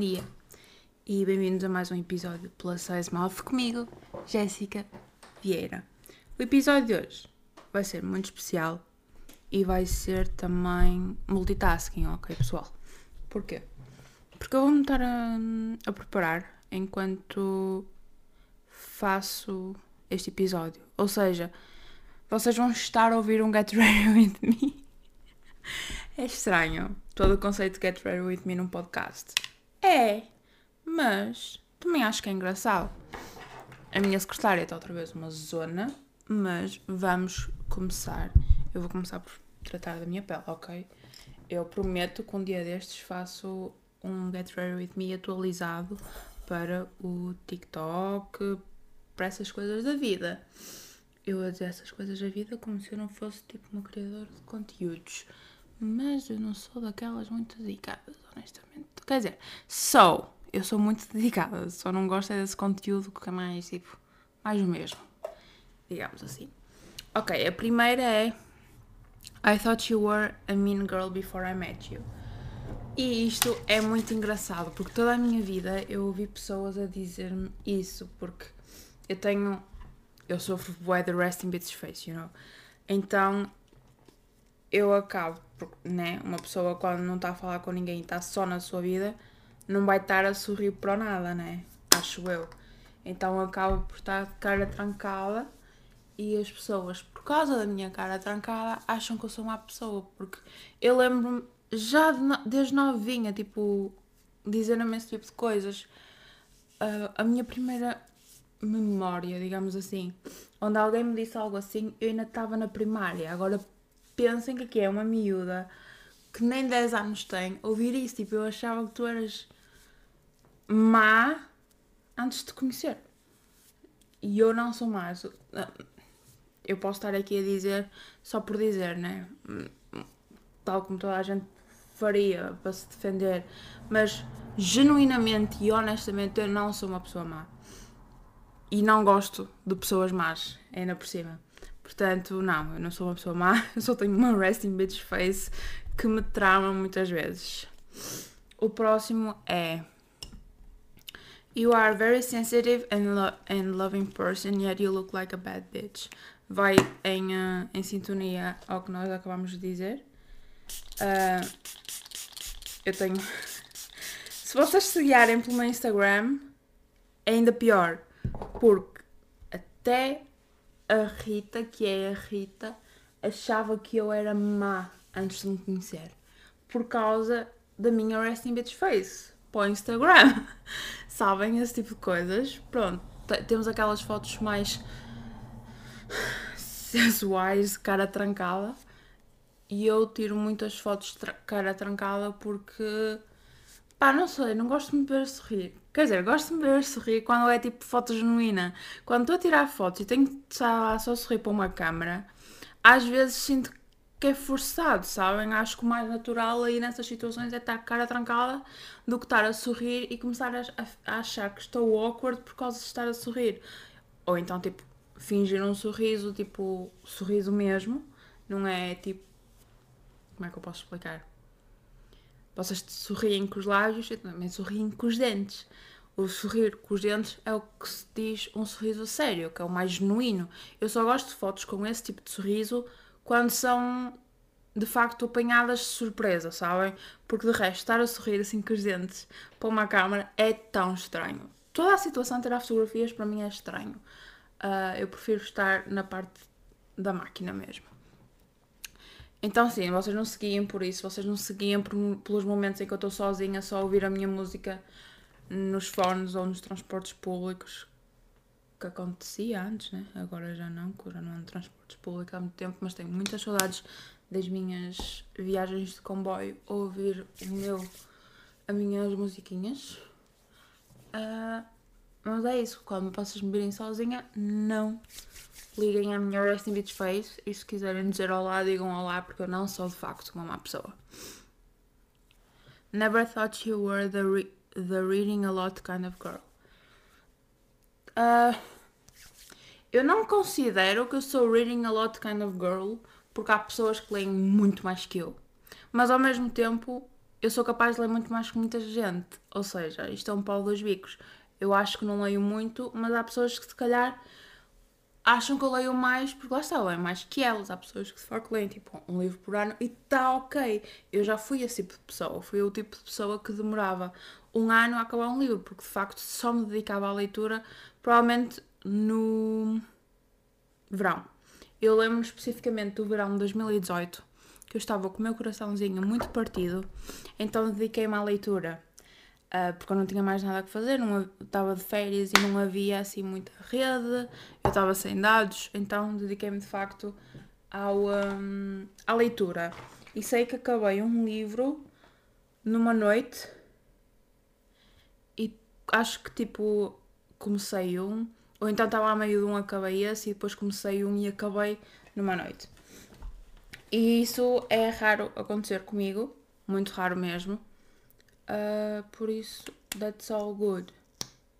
dia e bem-vindos a mais um episódio Plus Size Mouth comigo, Jéssica Vieira. O episódio de hoje vai ser muito especial e vai ser também multitasking, ok pessoal? Porquê? Porque eu vou-me estar a, a preparar enquanto faço este episódio. Ou seja, vocês vão estar a ouvir um Get Ready With Me. É estranho todo o conceito de Get Ready With Me num podcast. É, mas também acho que é engraçado. A minha secretária está outra vez uma zona, mas vamos começar. Eu vou começar por tratar da minha pele, ok? Eu prometo que um dia destes faço um Get Ready With Me atualizado para o TikTok, para essas coisas da vida. Eu a dizer essas coisas da vida como se eu não fosse tipo uma criadora de conteúdos. Mas eu não sou daquelas muito dedicadas, honestamente. Quer dizer, sou. Eu sou muito dedicada, só não gosto é desse conteúdo que é mais tipo, mais o mesmo. Digamos assim. Ok, a primeira é I thought you were a mean girl before I met you. E isto é muito engraçado, porque toda a minha vida eu ouvi pessoas a dizer-me isso, porque eu tenho. Eu sofro bué de resting bitch face, you know? Então eu acabo, né? Uma pessoa quando não está a falar com ninguém e está só na sua vida, não vai estar a sorrir para nada, né? Acho eu. Então acabo por estar de cara trancada e as pessoas, por causa da minha cara trancada, acham que eu sou uma pessoa, porque eu lembro-me já de, desde novinha, tipo, dizendo-me esse tipo de coisas. Uh, a minha primeira memória, digamos assim, onde alguém me disse algo assim, eu ainda estava na primária. Agora pensem que aqui é uma miúda que nem 10 anos tem, ouvir isso, tipo, eu achava que tu eras má antes de te conhecer. E eu não sou má. Eu posso estar aqui a dizer só por dizer, né? Tal como toda a gente faria para se defender, mas genuinamente e honestamente eu não sou uma pessoa má. E não gosto de pessoas más, ainda por cima. Portanto, não, eu não sou uma pessoa má, eu só tenho uma resting bitch face que me trama muitas vezes. O próximo é You are very sensitive and, lo and loving person, yet you look like a bad bitch. Vai em, uh, em sintonia ao que nós acabamos de dizer. Uh, eu tenho. Se vocês seguirem pelo meu Instagram, é ainda pior. Porque até a Rita, que é a Rita, achava que eu era má antes de me conhecer. Por causa da minha resting bitch face para o Instagram. Sabem esse tipo de coisas? Pronto, temos aquelas fotos mais sensuais, cara trancada. E eu tiro muitas fotos de cara trancada porque. Pá, não sei, não gosto de me ver sorrir. Quer dizer, gosto de ver sorrir quando é tipo foto genuína. Quando estou a tirar fotos e tenho que estar só sorrir para uma câmera, às vezes sinto que é forçado, sabem? Acho que o mais natural aí nessas situações é estar cara trancada do que estar a sorrir e começar a, a, achar que estou awkward por causa de estar a sorrir. Ou então, tipo, fingir um sorriso, tipo, sorriso mesmo, não é tipo. Como é que eu posso explicar? Vocês sorriem com os lábios e também sorriem com os dentes. O sorrir com os dentes é o que se diz um sorriso sério, que é o mais genuíno. Eu só gosto de fotos com esse tipo de sorriso quando são de facto apanhadas de surpresa, sabem? Porque de resto, estar a sorrir assim com os dentes para uma câmera é tão estranho. Toda a situação de tirar fotografias para mim é estranho. Uh, eu prefiro estar na parte da máquina mesmo. Então, sim, vocês não seguiam por isso, vocês não seguiam pelos momentos em que eu estou sozinha só a ouvir a minha música nos fones ou nos transportes públicos, que acontecia antes, né? Agora já não, porque já não ando transportes públicos há muito tempo, mas tenho muitas saudades das minhas viagens de comboio ouvir o meu, as minhas musiquinhas. Uh, mas é isso, quando vocês me virem sozinha, não liguem a minha Resting Beach Face e se quiserem dizer olá, digam olá, porque eu não sou de facto uma má pessoa. Never thought you were the, re the reading a lot kind of girl. Uh, eu não considero que eu sou reading a lot kind of girl, porque há pessoas que leem muito mais que eu. Mas ao mesmo tempo, eu sou capaz de ler muito mais que muita gente. Ou seja, isto é um pau dos bicos. Eu acho que não leio muito, mas há pessoas que se calhar acham que eu leio mais, porque lá está, eu leio mais que elas. Há pessoas que se for que leem tipo um livro por ano e está ok. Eu já fui esse tipo de pessoa. Fui o tipo de pessoa que demorava um ano a acabar um livro, porque de facto só me dedicava à leitura, provavelmente no verão. Eu lembro especificamente do verão de 2018, que eu estava com o meu coraçãozinho muito partido, então dediquei-me à leitura. Uh, porque eu não tinha mais nada a fazer, estava de férias e não havia assim muita rede, eu estava sem dados, então dediquei-me de facto ao, um, à leitura. E sei que acabei um livro numa noite e acho que tipo comecei um, ou então estava a meio de um, acabei esse e depois comecei um e acabei numa noite. E isso é raro acontecer comigo, muito raro mesmo. Uh, por isso, that's all good.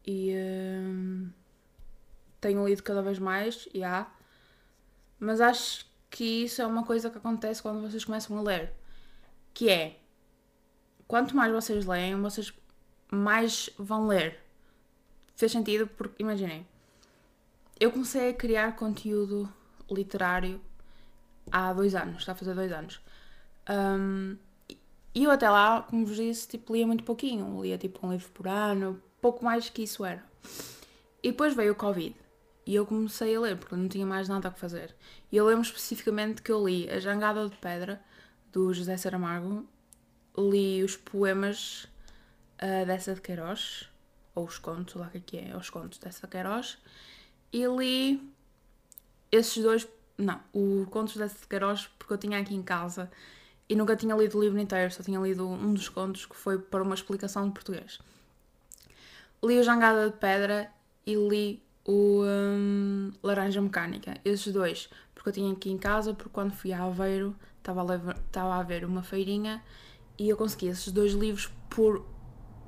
E um, tenho lido cada vez mais, já. Yeah. Mas acho que isso é uma coisa que acontece quando vocês começam a ler. Que é, quanto mais vocês leem, vocês mais vão ler. Fez sentido porque, imaginem, eu comecei a criar conteúdo literário há dois anos, está a fazer dois anos. Um, e eu até lá, como vos disse, tipo, lia muito pouquinho, lia tipo um livro por ano, pouco mais que isso era. E depois veio o Covid. E eu comecei a ler porque não tinha mais nada a fazer. E eu lembro especificamente que eu li A Jangada de Pedra, do José Saramago, li os poemas uh, dessa de Queiroz, ou os contos, lá que é, é, os contos dessa de Queiroz, e li esses dois, não, o Contos da Queiroz, porque eu tinha aqui em casa e nunca tinha lido o livro inteiro, só tinha lido um dos contos que foi para uma explicação de português. Li o Jangada de Pedra e li o um, Laranja Mecânica, esses dois, porque eu tinha aqui em casa, porque quando fui a Aveiro estava a, levar, estava a ver uma feirinha e eu consegui esses dois livros por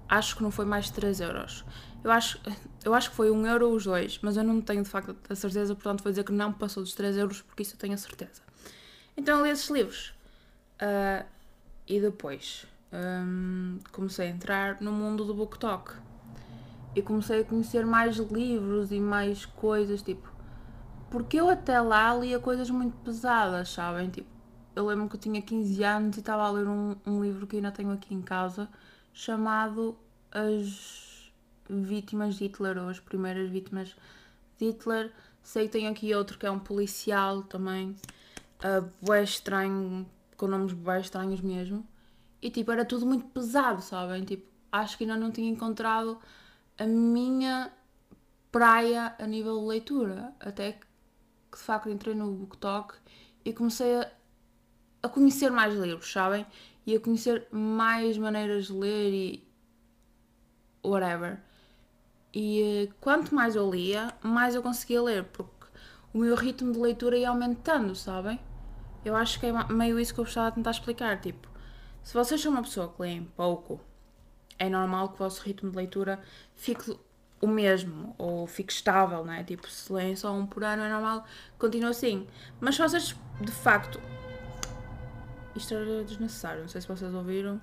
acho que não foi mais de 3 euros. Eu acho, eu acho que foi 1 euro os dois, mas eu não tenho de facto a certeza, portanto vou dizer que não passou dos 3 euros porque isso eu tenho a certeza. Então eu li esses livros. Uh, e depois um, comecei a entrar no mundo do BookTok. E comecei a conhecer mais livros e mais coisas, tipo... Porque eu até lá lia coisas muito pesadas, sabem? Tipo, eu lembro que eu tinha 15 anos e estava a ler um, um livro que ainda tenho aqui em casa, chamado As vítimas de Hitler ou as primeiras vítimas de Hitler. Sei que tem aqui outro que é um policial também, uh, estranho, com nomes bem estranhos mesmo. E tipo, era tudo muito pesado, sabem? Tipo, acho que ainda não tinha encontrado a minha praia a nível de leitura. Até que de facto entrei no BookTok e comecei a, a conhecer mais livros, sabem? E a conhecer mais maneiras de ler e whatever. E eh, quanto mais eu lia, mais eu conseguia ler, porque o meu ritmo de leitura ia aumentando, sabem? Eu acho que é meio isso que eu estava a tentar explicar. Tipo, se vocês são uma pessoa que leem pouco, é normal que o vosso ritmo de leitura fique o mesmo ou fique estável, né? Tipo, se leem só um por ano, é normal que continue assim. Mas se vocês de facto. Isto era desnecessário, não sei se vocês ouviram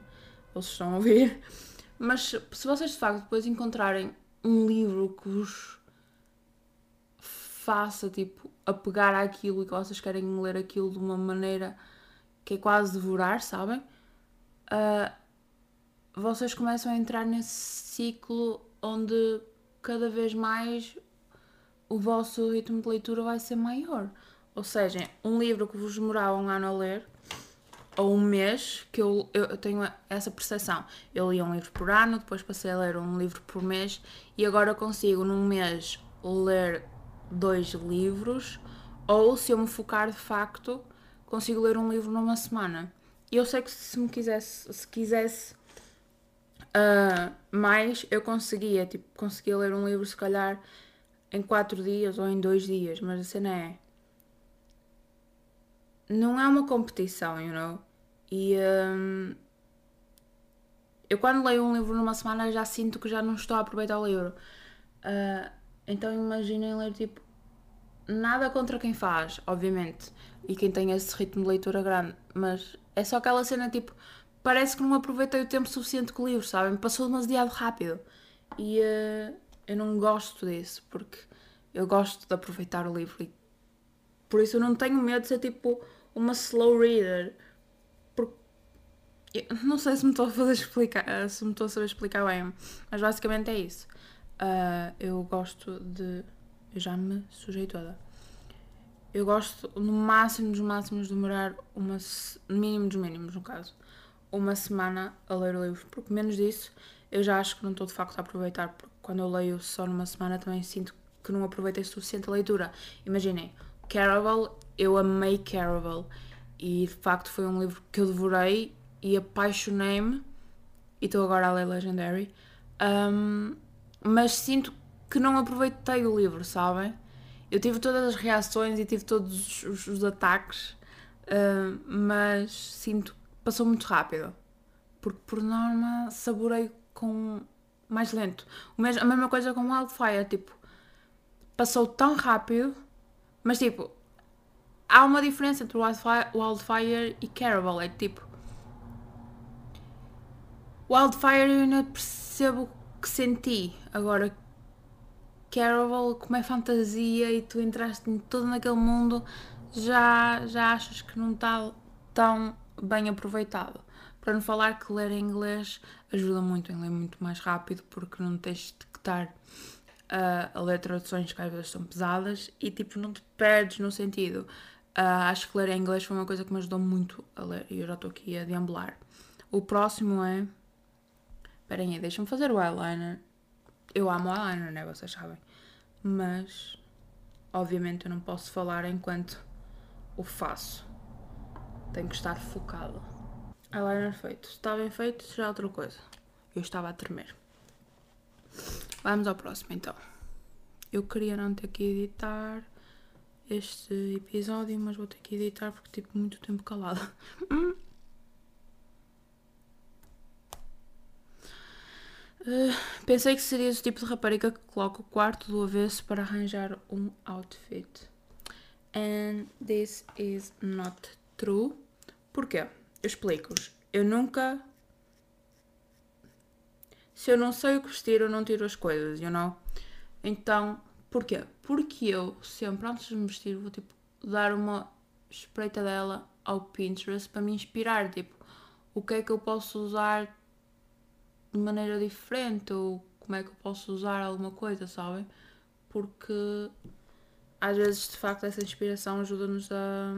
ou se estão a ouvir. Mas se vocês de facto depois encontrarem um livro que vos faça tipo apegar àquilo e que vocês querem ler aquilo de uma maneira que é quase devorar, sabem? Uh, vocês começam a entrar nesse ciclo onde cada vez mais o vosso ritmo de leitura vai ser maior. Ou seja, um livro que vos demorava um ano a ler ou um mês que eu, eu tenho essa percepção. Eu li um livro por ano, depois passei a ler um livro por mês e agora consigo num mês ler dois livros ou se eu me focar de facto consigo ler um livro numa semana. E eu sei que se me quisesse, se quisesse uh, mais, eu conseguia, tipo, conseguia ler um livro se calhar em quatro dias ou em dois dias, mas a cena é não é uma competição, you know? E hum, eu quando leio um livro numa semana já sinto que já não estou a aproveitar o livro. Uh, então imaginem ler tipo nada contra quem faz, obviamente, e quem tem esse ritmo de leitura grande, mas é só aquela cena tipo parece que não aproveitei o tempo suficiente com o livro, sabem? Passou demasiado rápido. E uh, eu não gosto disso, porque eu gosto de aproveitar o livro. E por isso eu não tenho medo de ser tipo uma slow reader. Não sei se me estou a fazer explicar, se me estou a saber explicar bem, mas basicamente é isso. Uh, eu gosto de. Eu já me sujei toda. Eu gosto, no máximo dos máximos, de demorar uma. mínimo dos mínimos, no caso. Uma semana a ler o livro. Porque menos disso, eu já acho que não estou de facto a aproveitar. Porque quando eu leio só numa semana, também sinto que não aproveitei suficiente a leitura. Imaginem, Caraval, eu amei Caraval. E de facto foi um livro que eu devorei e apaixonei-me. E estou agora a ler Legendary. Um, mas sinto que não aproveitei o livro, sabem? Eu tive todas as reações e tive todos os, os ataques, uh, mas sinto que passou muito rápido. Porque por norma saborei com mais lento. a mesma coisa com Wildfire, tipo, passou tão rápido, mas tipo, há uma diferença entre Wildfire, Wildfire e Caraval. É tipo, Wildfire eu ainda percebo que senti. Agora, Caraval, como é fantasia e tu entraste todo naquele mundo, já, já achas que não está tão bem aproveitado. Para não falar que ler em inglês ajuda muito em ler muito mais rápido, porque não tens de estar uh, a ler traduções que às vezes são pesadas e tipo não te perdes no sentido. Uh, acho que ler em inglês foi uma coisa que me ajudou muito a ler e eu já estou aqui a deambular. O próximo é Esperem aí, deixa-me fazer o eyeliner. Eu amo eyeliner, né? Vocês sabem. Mas, obviamente, eu não posso falar enquanto o faço. Tenho que estar focado. Eyeliner feito. Está bem feito, já é outra coisa. Eu estava a tremer. Vamos ao próximo então. Eu queria não ter que editar este episódio, mas vou ter que editar porque tive muito tempo calada. Uh, pensei que seria o tipo de rapariga que coloca o quarto do avesso para arranjar um outfit. And this is not true. Porquê? Eu explico-vos. Eu nunca. Se eu não sei o que vestir, eu não tiro as coisas, you know? Então, porquê? Porque eu sempre, antes de me vestir, vou tipo dar uma espreita dela ao Pinterest para me inspirar. Tipo, o que é que eu posso usar de maneira diferente ou como é que eu posso usar alguma coisa, sabem? Porque às vezes de facto essa inspiração ajuda-nos a,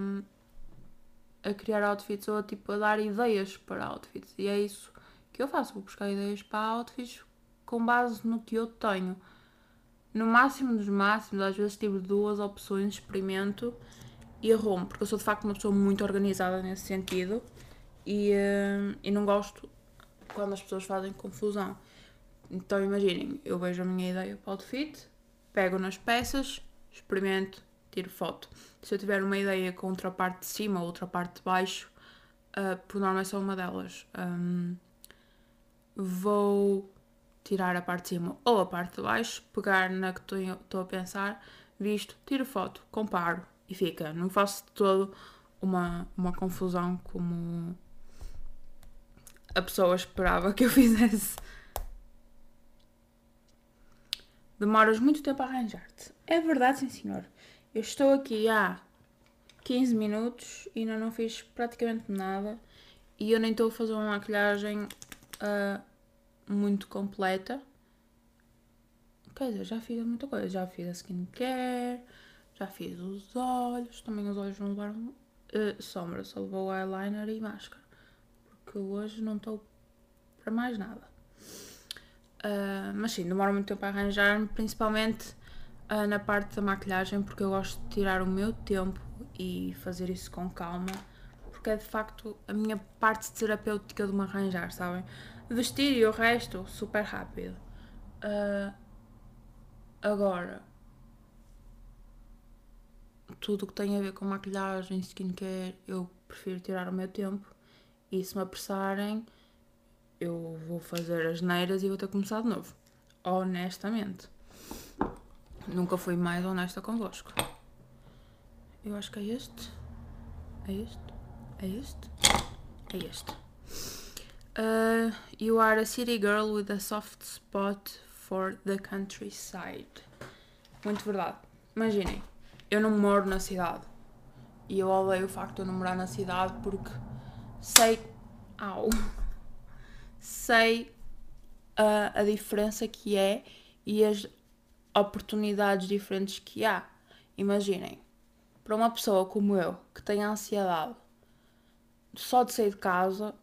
a criar outfits ou a, tipo, a dar ideias para outfits. E é isso que eu faço, vou buscar ideias para outfits com base no que eu tenho. No máximo dos máximos, às vezes tive duas opções, experimento e arrumo, porque eu sou de facto uma pessoa muito organizada nesse sentido e, uh, e não gosto quando as pessoas fazem confusão. Então imaginem, eu vejo a minha ideia para o outfit, pego nas peças, experimento, tiro foto. Se eu tiver uma ideia com outra parte de cima ou outra parte de baixo, uh, por norma é só uma delas. Um, vou tirar a parte de cima ou a parte de baixo, pegar na que estou a pensar, visto, tiro foto, comparo e fica. Não faço de todo uma, uma confusão como a pessoa esperava que eu fizesse. Demoras muito tempo a arranjar-te. É verdade, sim senhor. Eu estou aqui há 15 minutos e ainda não fiz praticamente nada. E eu nem estou a fazer uma maquilhagem uh, muito completa. Quer dizer, já fiz muita coisa. Já fiz a skincare, já fiz os olhos. Também os olhos não levaram uh, sombra, só levou eyeliner e máscara porque hoje não estou para mais nada. Uh, mas sim, demora muito tempo a arranjar-me, principalmente uh, na parte da maquilhagem, porque eu gosto de tirar o meu tempo e fazer isso com calma, porque é de facto a minha parte terapêutica de me arranjar, sabem? Vestir e o resto, super rápido. Uh, agora, tudo o que tem a ver com maquilhagem, skincare, eu prefiro tirar o meu tempo e se me apressarem, eu vou fazer as neiras e vou ter que começar de novo. Honestamente. Nunca fui mais honesta convosco. Eu acho que é este. É este. É este. É este. Uh, you are a city girl with a soft spot for the countryside. Muito verdade. Imaginem, eu não moro na cidade. E eu odeio o facto de eu não morar na cidade porque sei. Au! Sei a, a diferença que é e as oportunidades diferentes que há. Imaginem, para uma pessoa como eu, que tem ansiedade só de sair de casa,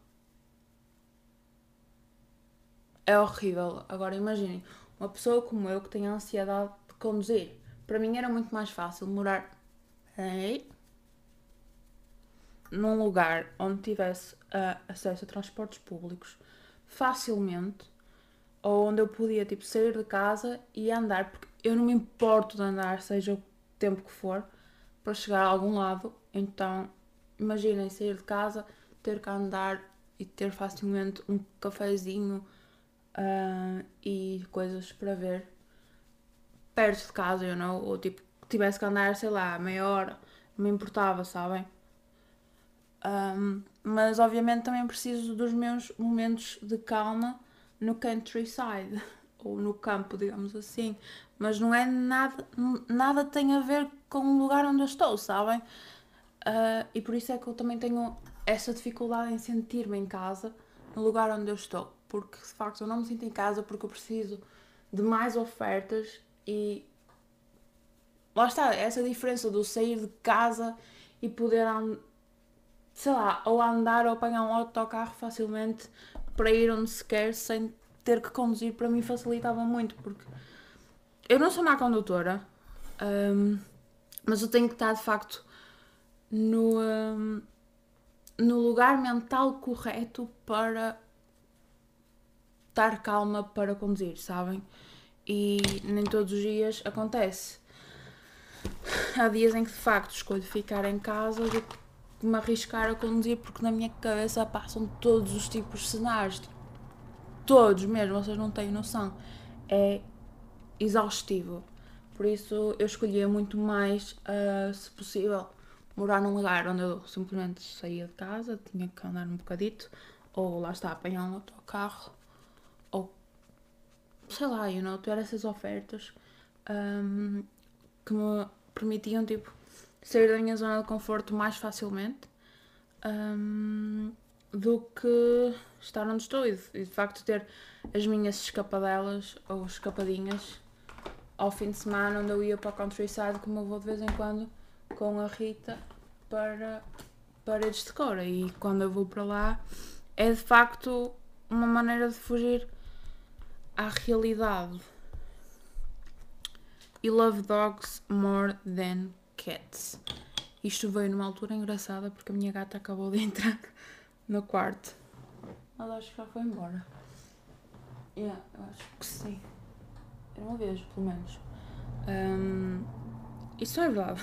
é horrível. Agora imaginem, uma pessoa como eu que tem ansiedade de conduzir. Para mim era muito mais fácil morar ei, num lugar onde tivesse uh, acesso a transportes públicos facilmente ou onde eu podia tipo sair de casa e andar, porque eu não me importo de andar, seja o tempo que for, para chegar a algum lado. Então, imaginem sair de casa, ter que andar e ter facilmente um cafezinho uh, e coisas para ver perto de casa, eu não, ou tipo, tivesse que andar, sei lá, meia hora, me importava, sabem? Um, mas obviamente também preciso dos meus momentos de calma no countryside ou no campo, digamos assim. Mas não é nada, nada tem a ver com o lugar onde eu estou, sabem? Uh, e por isso é que eu também tenho essa dificuldade em sentir-me em casa no lugar onde eu estou. Porque de facto eu não me sinto em casa porque eu preciso de mais ofertas e lá está, essa diferença do sair de casa e poder, sei lá, ou andar ou apanhar um autocarro facilmente para ir onde se quer sem ter que conduzir, para mim facilitava muito, porque eu não sou má condutora, um, mas eu tenho que estar de facto no, um, no lugar mental correto para estar calma para conduzir, sabem? E nem todos os dias acontece. Há dias em que de facto escolho ficar em casa do que me arriscar a conduzir porque na minha cabeça passam todos os tipos de cenários. Tipo, todos mesmo, vocês não têm noção. É exaustivo. Por isso eu escolhia muito mais, uh, se possível, morar num lugar onde eu simplesmente saía de casa, tinha que andar um bocadito, ou lá está, apanhar um autocarro, ou sei lá, you know, ter essas ofertas um, que me permitiam tipo sair da minha zona de conforto mais facilmente um, do que estar onde estou e de, e facto ter as minhas escapadelas ou escapadinhas ao fim de semana onde eu ia para o countryside como eu vou de vez em quando com a Rita para paredes de cora e quando eu vou para lá é de facto uma maneira de fugir à realidade. You love dogs more than Cats. Isto veio numa altura engraçada porque a minha gata acabou de entrar no quarto. Mas acho que já foi embora. Yeah, eu acho que sim. Eu não a vejo, pelo menos. Um, isso é verdade.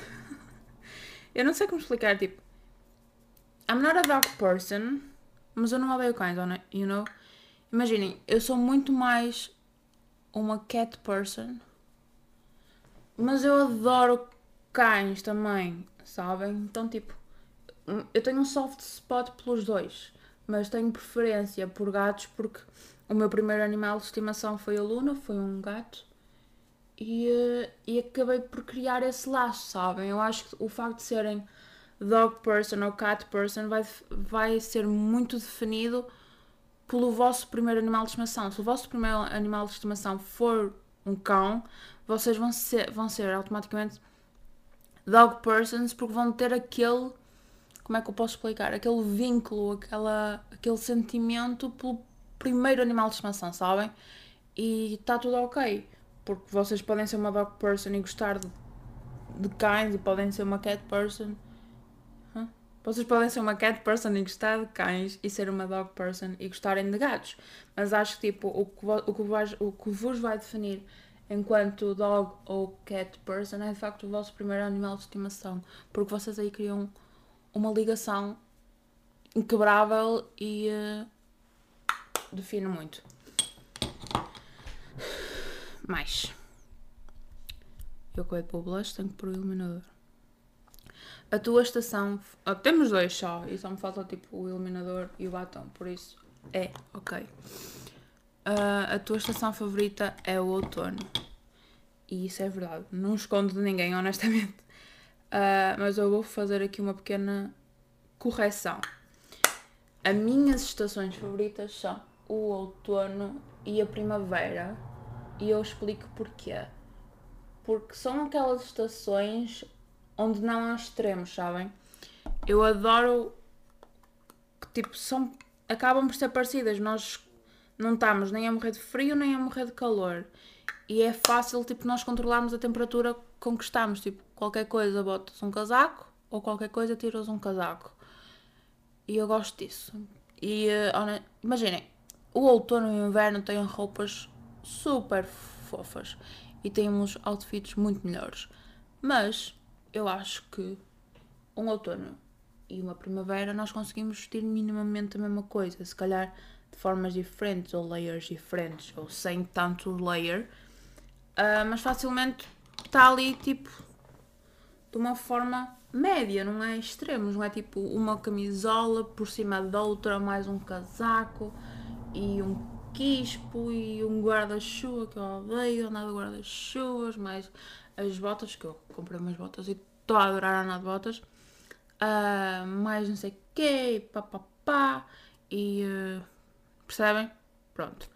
eu não sei como explicar, tipo. I'm not a dog person, mas eu não odeio cães, you know? Imaginem, eu sou muito mais uma cat person, mas eu adoro cães também, sabem? Então, tipo, eu tenho um soft spot pelos dois, mas tenho preferência por gatos porque o meu primeiro animal de estimação foi a Luna, foi um gato. E, eh, e acabei por criar esse laço, sabem? Eu acho que o facto de serem dog person ou cat person vai, vai ser muito definido pelo vosso primeiro animal de estimação. Se o vosso primeiro animal de estimação for um cão, vocês vão ser, vão ser automaticamente dog persons porque vão ter aquele como é que eu posso explicar? Aquele vínculo, aquela, aquele sentimento pelo primeiro animal de estimação, sabem? E está tudo ok. Porque vocês podem ser uma dog person e gostar de, de cães e podem ser uma cat person. Vocês podem ser uma cat person e gostar de cães e ser uma dog person e gostarem de gatos. Mas acho que tipo, o que, o que, o que vos vai definir enquanto dog ou cat person é de facto o vosso primeiro animal de estimação, porque vocês aí criam uma ligação inquebrável e uh, define muito. Mais. Eu de pôr o blush, tenho que pôr o iluminador. A tua estação. Oh, temos dois só e só me falta tipo o iluminador e o batom, por isso É, ok. Uh, a tua estação favorita é o outono. E isso é verdade. Não escondo de ninguém, honestamente. Uh, mas eu vou fazer aqui uma pequena correção. As minhas estações favoritas são o outono e a primavera. E eu explico porquê. Porque são aquelas estações onde não há extremos, sabem? Eu adoro tipo são acabam por ser parecidas. Nós não estamos nem a morrer de frio nem a morrer de calor. E é fácil tipo nós controlarmos a temperatura com que estamos, tipo, qualquer coisa botas um casaco ou qualquer coisa tiras um casaco. E eu gosto disso. E uh, imaginem, o outono e o inverno têm roupas super fofas e têm uns outfits muito melhores. Mas eu acho que um outono e uma primavera nós conseguimos vestir minimamente a mesma coisa, se calhar de formas diferentes ou layers diferentes ou sem tanto layer, uh, mas facilmente está ali tipo de uma forma média, não é extremos, não é tipo uma camisola por cima da outra, mais um casaco e um quispo e um guarda-chuva que eu odeio andar de guarda-chuvas, mais as botas, que eu comprei umas botas e estou a adorar andar de botas, uh, mais não sei o quê, papapá, e uh, percebem? Pronto.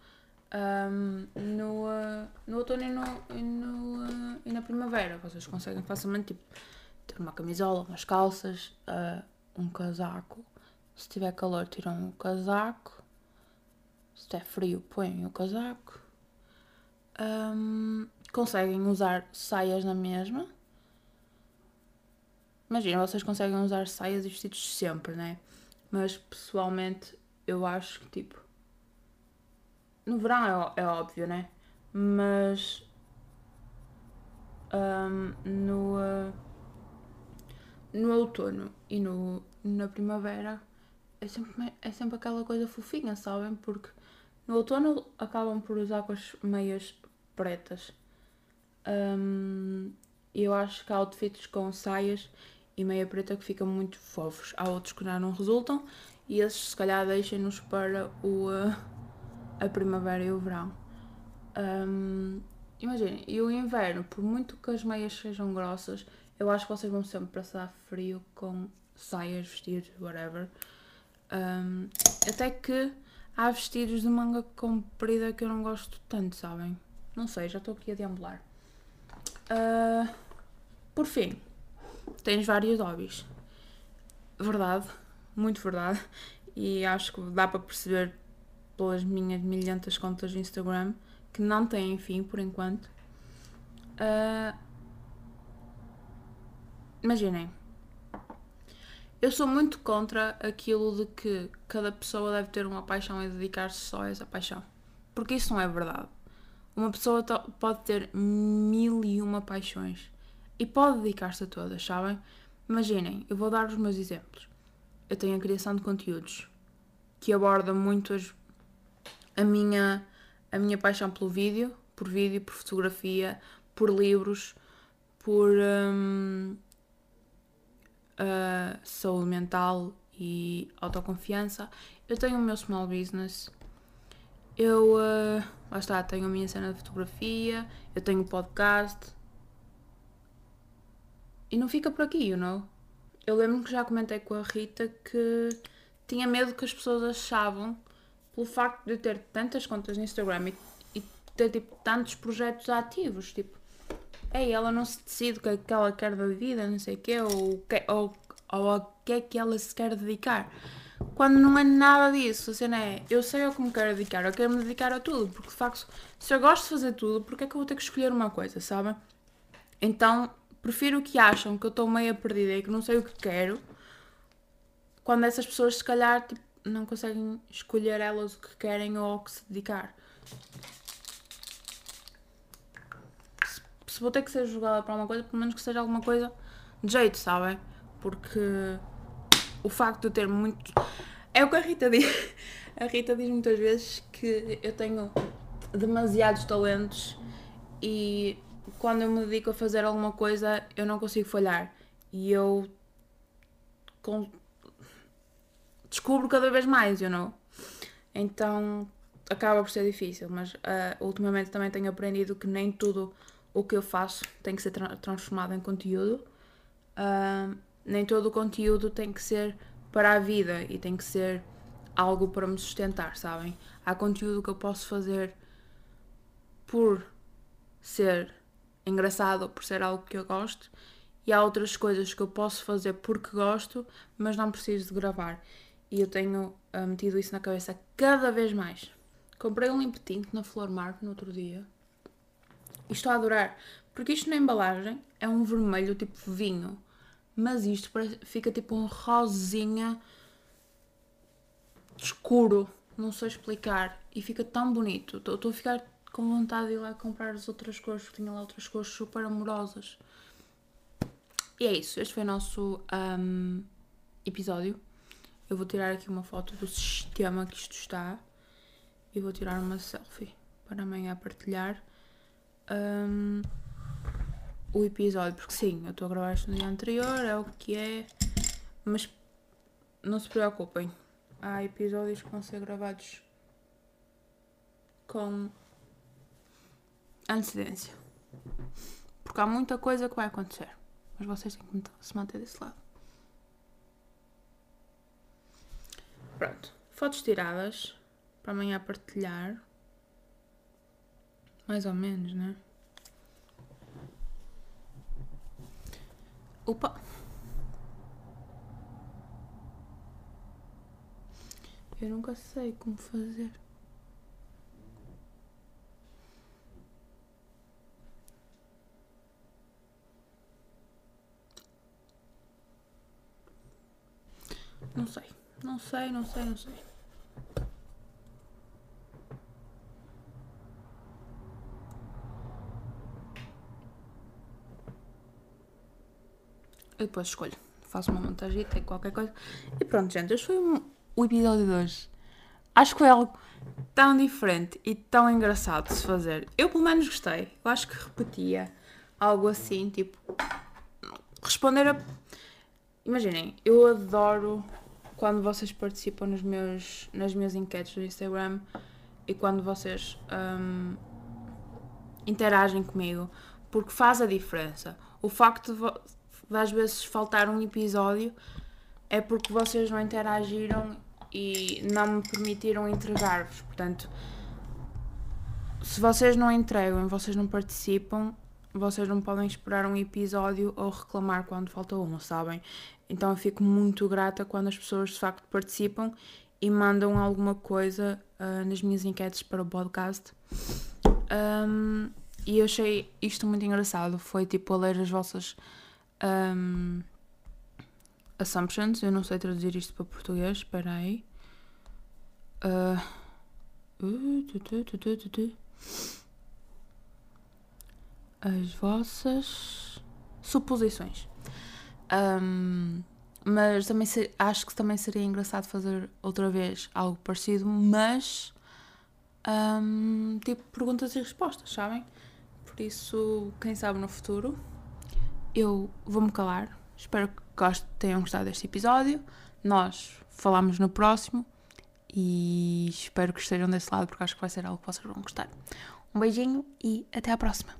Um, no, uh, no outono e, no, e, no, uh, e na primavera vocês conseguem facilmente tipo, ter uma camisola, umas calças, uh, um casaco. Se tiver calor, tiram o casaco. Se tiver frio, põem o casaco. Um, conseguem usar saias na mesma. Imagina, vocês conseguem usar saias e vestidos sempre, né? Mas pessoalmente eu acho que tipo no verão é, é óbvio, né? Mas um, no, uh, no outono e no, na primavera é sempre, é sempre aquela coisa fofinha, sabem? Porque no outono acabam por usar com as meias pretas. Um, eu acho que há outfits com saias e meia preta que ficam muito fofos. Há outros que já não resultam e esses se calhar deixem-nos para o. Uh, a primavera e o verão. Um, Imaginem, e o inverno, por muito que as meias sejam grossas, eu acho que vocês vão sempre passar frio com saias, vestidos, whatever. Um, até que há vestidos de manga comprida que eu não gosto tanto, sabem? Não sei, já estou aqui a deambular. Uh, por fim, tens vários hobbies. Verdade, muito verdade. E acho que dá para perceber pelas minhas milhentas contas de Instagram que não têm fim por enquanto. Uh, imaginem, eu sou muito contra aquilo de que cada pessoa deve ter uma paixão e dedicar-se só a essa paixão. Porque isso não é verdade. Uma pessoa pode ter mil e uma paixões e pode dedicar-se a todas, sabem? Imaginem, eu vou dar os meus exemplos. Eu tenho a criação de conteúdos que aborda muito as a minha, a minha paixão pelo vídeo, por vídeo, por fotografia, por livros, por um, uh, saúde mental e autoconfiança. Eu tenho o meu small business. Eu, uh, lá está, tenho a minha cena de fotografia, eu tenho podcast. E não fica por aqui, you know? Eu lembro que já comentei com a Rita que tinha medo que as pessoas achavam pelo facto de ter tantas contas no Instagram e, e ter tipo, tantos projetos ativos, tipo, ei, ela não se decide o que é que ela quer da vida, não sei o quê, ou, ou, ou a que é que ela se quer dedicar. Quando não é nada disso, a cena é, eu sei ao que me quero dedicar, eu quero me dedicar a tudo, porque de facto, se eu gosto de fazer tudo, porque é que eu vou ter que escolher uma coisa, sabem? Então, prefiro que acham que eu estou meio perdida e que não sei o que quero, quando essas pessoas se calhar tipo, não conseguem escolher elas o que querem ou ao que se dedicar. Se, se vou ter que ser julgada para alguma coisa, pelo menos que seja alguma coisa de jeito, sabem? Porque o facto de eu ter muito. É o que a Rita diz. A Rita diz muitas vezes que eu tenho demasiados talentos e quando eu me dedico a fazer alguma coisa eu não consigo falhar. E eu descubro cada vez mais, you know? Então acaba por ser difícil, mas uh, ultimamente também tenho aprendido que nem tudo o que eu faço tem que ser tra transformado em conteúdo. Uh, nem todo o conteúdo tem que ser para a vida e tem que ser algo para me sustentar, sabem? Há conteúdo que eu posso fazer por ser engraçado, por ser algo que eu gosto, e há outras coisas que eu posso fazer porque gosto, mas não preciso de gravar. E eu tenho uh, metido isso na cabeça cada vez mais. Comprei um limpo tinto na Flor Mar no outro dia. E estou a adorar. Porque isto na embalagem é um vermelho tipo vinho. Mas isto fica tipo um rosinha escuro. Não sei explicar. E fica tão bonito. Estou a ficar com vontade de ir lá comprar as outras cores, porque tinha lá outras cores super amorosas. E é isso, este foi o nosso um, episódio. Eu vou tirar aqui uma foto do sistema que isto está e vou tirar uma selfie para amanhã partilhar um, o episódio, porque sim, eu estou a gravar isto no dia anterior, é o que é, mas não se preocupem, há episódios que vão ser gravados com antecedência. Porque há muita coisa que vai acontecer. Mas vocês têm que se manter desse lado. Pronto. Fotos tiradas para amanhã partilhar. Mais ou menos, né? Opa! Eu nunca sei como fazer. Não sei. Não sei, não sei, não sei. Eu depois escolho. Faço uma montagem e qualquer coisa. E pronto, gente. Este foi um, o episódio de hoje. Acho que foi algo tão diferente e tão engraçado de se fazer. Eu pelo menos gostei. Eu acho que repetia algo assim, tipo. Responder a. Imaginem, eu adoro quando vocês participam nos meus, nas minhas enquetes do Instagram e quando vocês um, interagem comigo, porque faz a diferença. O facto de, às vezes faltar um episódio é porque vocês não interagiram e não me permitiram entregar-vos. Portanto, se vocês não entregam, vocês não participam, vocês não podem esperar um episódio ou reclamar quando falta um, sabem? Então eu fico muito grata quando as pessoas de facto participam e mandam alguma coisa uh, nas minhas enquetes para o podcast. Um, e eu achei isto muito engraçado. Foi tipo a ler as vossas um, assumptions. Eu não sei traduzir isto para português. Espera aí. Uh, as vossas suposições. Um, mas também ser, acho que também seria engraçado fazer outra vez algo parecido, mas um, tipo perguntas e respostas, sabem? Por isso, quem sabe no futuro, eu vou-me calar. Espero que gostem, tenham gostado deste episódio. Nós falamos no próximo e espero que estejam desse lado porque acho que vai ser algo que vocês vão gostar. Um beijinho e até à próxima.